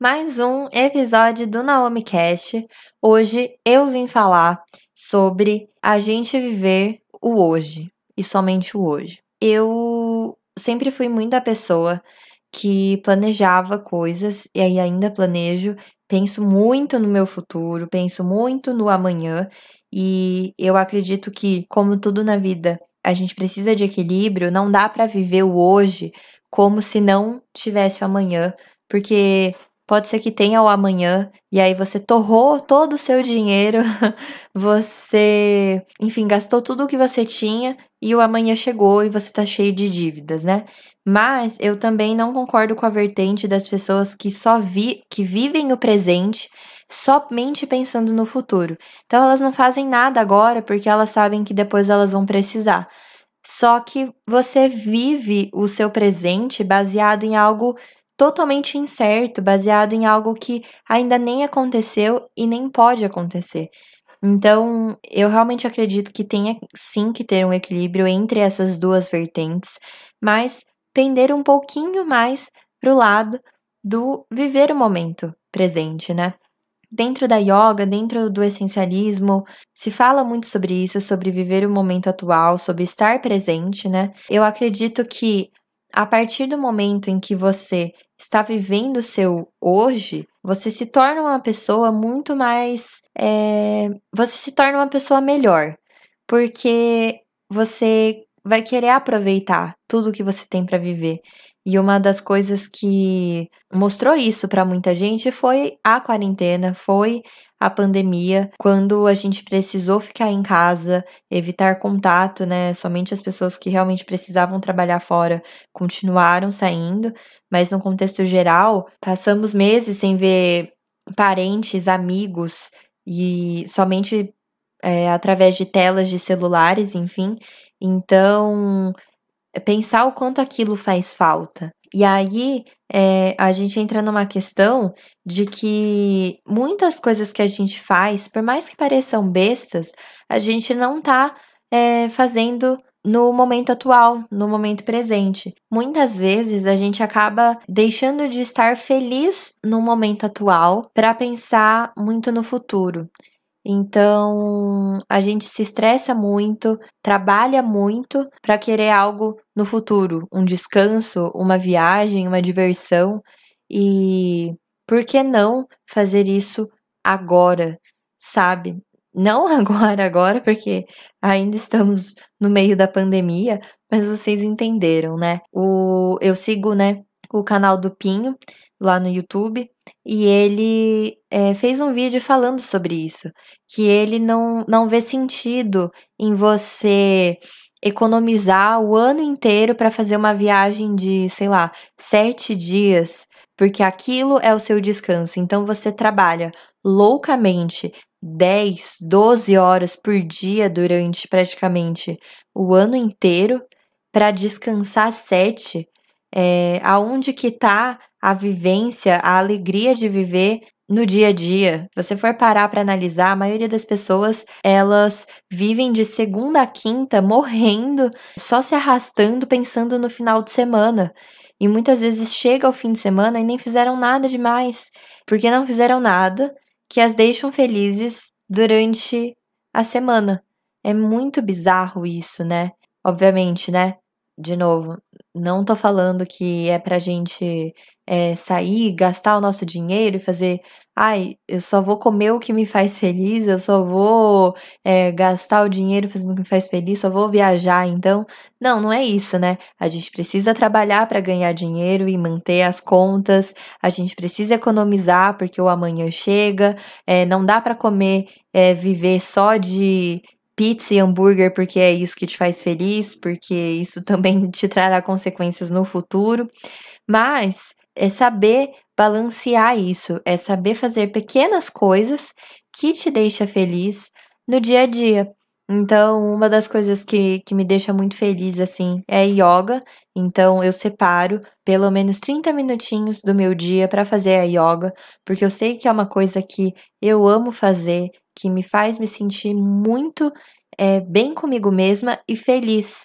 mais um episódio do Naomi Cast. Hoje eu vim falar sobre a gente viver o hoje e somente o hoje. Eu sempre fui muito a pessoa que planejava coisas e aí ainda planejo, penso muito no meu futuro, penso muito no amanhã e eu acredito que como tudo na vida, a gente precisa de equilíbrio, não dá para viver o hoje como se não tivesse o amanhã, porque Pode ser que tenha o amanhã, e aí você torrou todo o seu dinheiro, você, enfim, gastou tudo o que você tinha e o amanhã chegou e você tá cheio de dívidas, né? Mas eu também não concordo com a vertente das pessoas que só vi, que vivem o presente somente pensando no futuro. Então elas não fazem nada agora porque elas sabem que depois elas vão precisar. Só que você vive o seu presente baseado em algo totalmente incerto, baseado em algo que ainda nem aconteceu e nem pode acontecer. Então, eu realmente acredito que tenha sim que ter um equilíbrio entre essas duas vertentes, mas pender um pouquinho mais pro lado do viver o momento presente, né? Dentro da yoga, dentro do essencialismo, se fala muito sobre isso, sobre viver o momento atual, sobre estar presente, né? Eu acredito que a partir do momento em que você está vivendo o seu hoje, você se torna uma pessoa muito mais. É, você se torna uma pessoa melhor. Porque você vai querer aproveitar tudo que você tem para viver. E uma das coisas que mostrou isso para muita gente foi a quarentena, foi a pandemia, quando a gente precisou ficar em casa, evitar contato, né? Somente as pessoas que realmente precisavam trabalhar fora continuaram saindo, mas no contexto geral, passamos meses sem ver parentes, amigos e somente é, através de telas de celulares, enfim. Então, pensar o quanto aquilo faz falta. E aí é, a gente entra numa questão de que muitas coisas que a gente faz, por mais que pareçam bestas, a gente não tá é, fazendo no momento atual, no momento presente. Muitas vezes a gente acaba deixando de estar feliz no momento atual para pensar muito no futuro. Então, a gente se estressa muito, trabalha muito para querer algo no futuro, um descanso, uma viagem, uma diversão. E por que não fazer isso agora, sabe? Não agora, agora, porque ainda estamos no meio da pandemia, mas vocês entenderam, né? O, eu sigo, né, o canal do Pinho lá no YouTube e ele é, fez um vídeo falando sobre isso, que ele não, não vê sentido em você economizar o ano inteiro para fazer uma viagem de, sei lá, sete dias, porque aquilo é o seu descanso. Então você trabalha loucamente 10, 12 horas por dia durante praticamente o ano inteiro para descansar sete. É, aonde que tá a vivência, a alegria de viver no dia a dia. Se você for parar para analisar, a maioria das pessoas, elas vivem de segunda a quinta morrendo, só se arrastando pensando no final de semana. E muitas vezes chega ao fim de semana e nem fizeram nada demais, porque não fizeram nada que as deixam felizes durante a semana. É muito bizarro isso, né? Obviamente, né? De novo, não tô falando que é pra gente é, sair, gastar o nosso dinheiro e fazer, ai, eu só vou comer o que me faz feliz, eu só vou é, gastar o dinheiro fazendo o que me faz feliz, só vou viajar, então. Não, não é isso, né? A gente precisa trabalhar para ganhar dinheiro e manter as contas, a gente precisa economizar porque o amanhã chega, é, não dá para comer, viver só de pizza e hambúrguer porque é isso que te faz feliz, porque isso também te trará consequências no futuro. Mas é saber balancear isso, é saber fazer pequenas coisas que te deixa feliz no dia a dia. Então, uma das coisas que, que me deixa muito feliz, assim, é yoga. Então, eu separo pelo menos 30 minutinhos do meu dia para fazer a yoga, porque eu sei que é uma coisa que eu amo fazer, que me faz me sentir muito é, bem comigo mesma e feliz.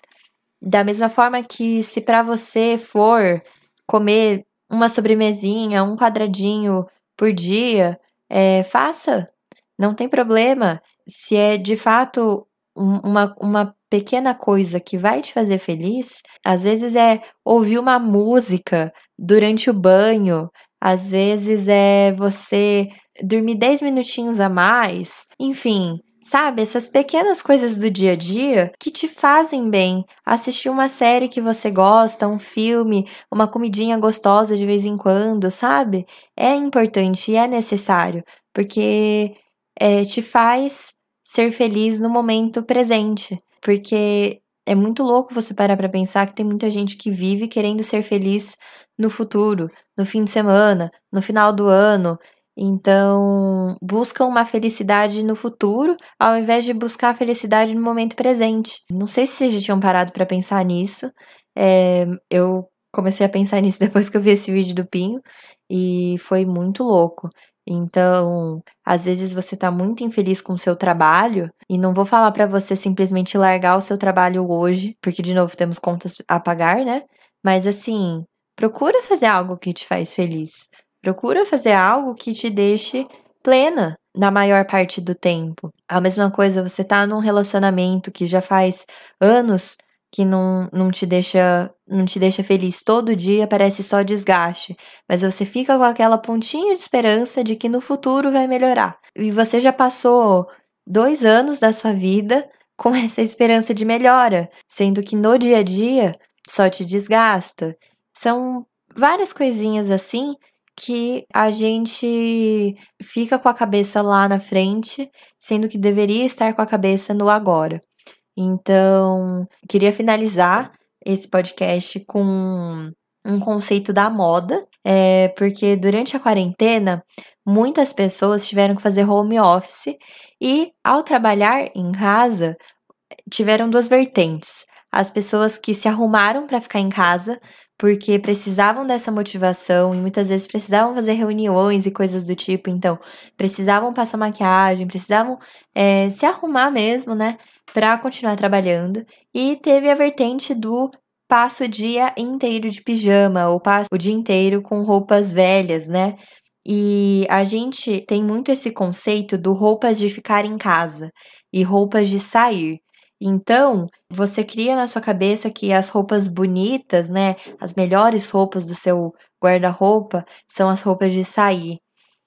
Da mesma forma que se para você for comer uma sobremesinha, um quadradinho por dia, é, faça. Não tem problema. Se é de fato uma, uma pequena coisa que vai te fazer feliz, às vezes é ouvir uma música durante o banho, às vezes é você dormir 10 minutinhos a mais, enfim, Sabe, essas pequenas coisas do dia a dia que te fazem bem. Assistir uma série que você gosta, um filme, uma comidinha gostosa de vez em quando, sabe? É importante e é necessário, porque é, te faz ser feliz no momento presente. Porque é muito louco você parar para pensar que tem muita gente que vive querendo ser feliz no futuro, no fim de semana, no final do ano, então, buscam uma felicidade no futuro, ao invés de buscar a felicidade no momento presente. Não sei se vocês já tinham parado para pensar nisso. É, eu comecei a pensar nisso depois que eu vi esse vídeo do Pinho e foi muito louco. Então, às vezes você tá muito infeliz com o seu trabalho e não vou falar para você simplesmente largar o seu trabalho hoje, porque de novo temos contas a pagar, né? Mas assim, procura fazer algo que te faz feliz. Procura fazer algo que te deixe plena na maior parte do tempo. A mesma coisa, você tá num relacionamento que já faz anos que não, não te deixa não te deixa feliz todo dia, parece só desgaste, mas você fica com aquela pontinha de esperança de que no futuro vai melhorar. E você já passou dois anos da sua vida com essa esperança de melhora, sendo que no dia a dia só te desgasta. São várias coisinhas assim que a gente fica com a cabeça lá na frente, sendo que deveria estar com a cabeça no agora. Então, queria finalizar esse podcast com um conceito da moda, é, porque durante a quarentena, muitas pessoas tiveram que fazer home office e, ao trabalhar em casa, tiveram duas vertentes. As pessoas que se arrumaram para ficar em casa porque precisavam dessa motivação e muitas vezes precisavam fazer reuniões e coisas do tipo, então precisavam passar maquiagem, precisavam é, se arrumar mesmo, né, para continuar trabalhando. E teve a vertente do passo o dia inteiro de pijama ou passo o dia inteiro com roupas velhas, né? E a gente tem muito esse conceito do roupas de ficar em casa e roupas de sair. Então, você cria na sua cabeça que as roupas bonitas, né, as melhores roupas do seu guarda-roupa são as roupas de sair.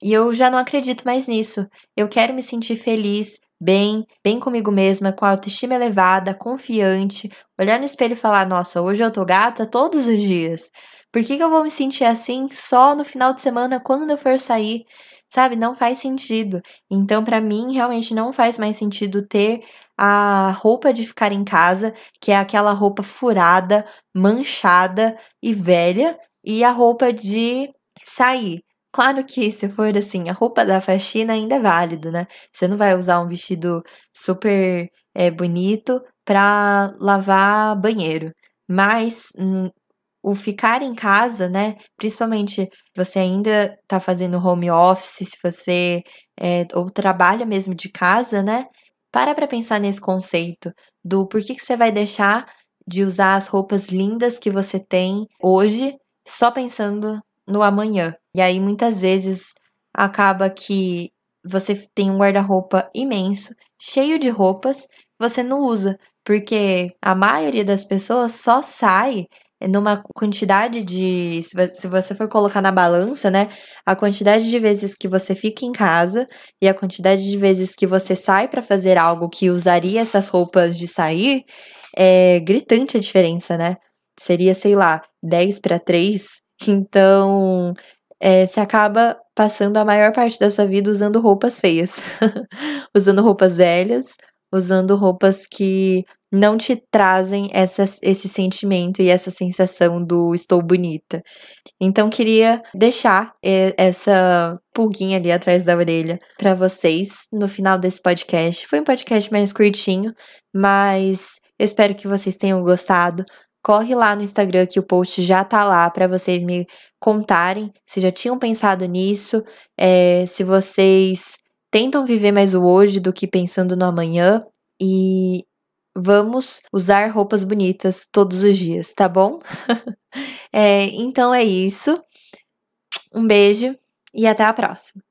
E eu já não acredito mais nisso. Eu quero me sentir feliz, bem, bem comigo mesma, com a autoestima elevada, confiante, olhar no espelho e falar: "Nossa, hoje eu tô gata todos os dias". Por que, que eu vou me sentir assim só no final de semana quando eu for sair? sabe? Não faz sentido. Então, para mim, realmente não faz mais sentido ter a roupa de ficar em casa, que é aquela roupa furada, manchada e velha, e a roupa de sair. Claro que se for assim, a roupa da faxina ainda é válido, né? Você não vai usar um vestido super é, bonito para lavar banheiro. Mas o ficar em casa, né? Principalmente você ainda tá fazendo home office, se você é, ou trabalha mesmo de casa, né? Para pra pensar nesse conceito do por que, que você vai deixar de usar as roupas lindas que você tem hoje só pensando no amanhã. E aí muitas vezes acaba que você tem um guarda-roupa imenso, cheio de roupas, você não usa, porque a maioria das pessoas só sai numa quantidade de. Se você for colocar na balança, né? A quantidade de vezes que você fica em casa e a quantidade de vezes que você sai para fazer algo que usaria essas roupas de sair, é gritante a diferença, né? Seria, sei lá, 10 para 3. Então, é, você acaba passando a maior parte da sua vida usando roupas feias, usando roupas velhas, usando roupas que não te trazem essa, esse sentimento e essa sensação do estou bonita. Então queria deixar essa pulguinha ali atrás da orelha para vocês no final desse podcast. Foi um podcast mais curtinho, mas eu espero que vocês tenham gostado. Corre lá no Instagram que o post já tá lá para vocês me contarem se já tinham pensado nisso, é, se vocês tentam viver mais o hoje do que pensando no amanhã. E vamos usar roupas bonitas todos os dias, tá bom? é, então é isso. Um beijo e até a próxima.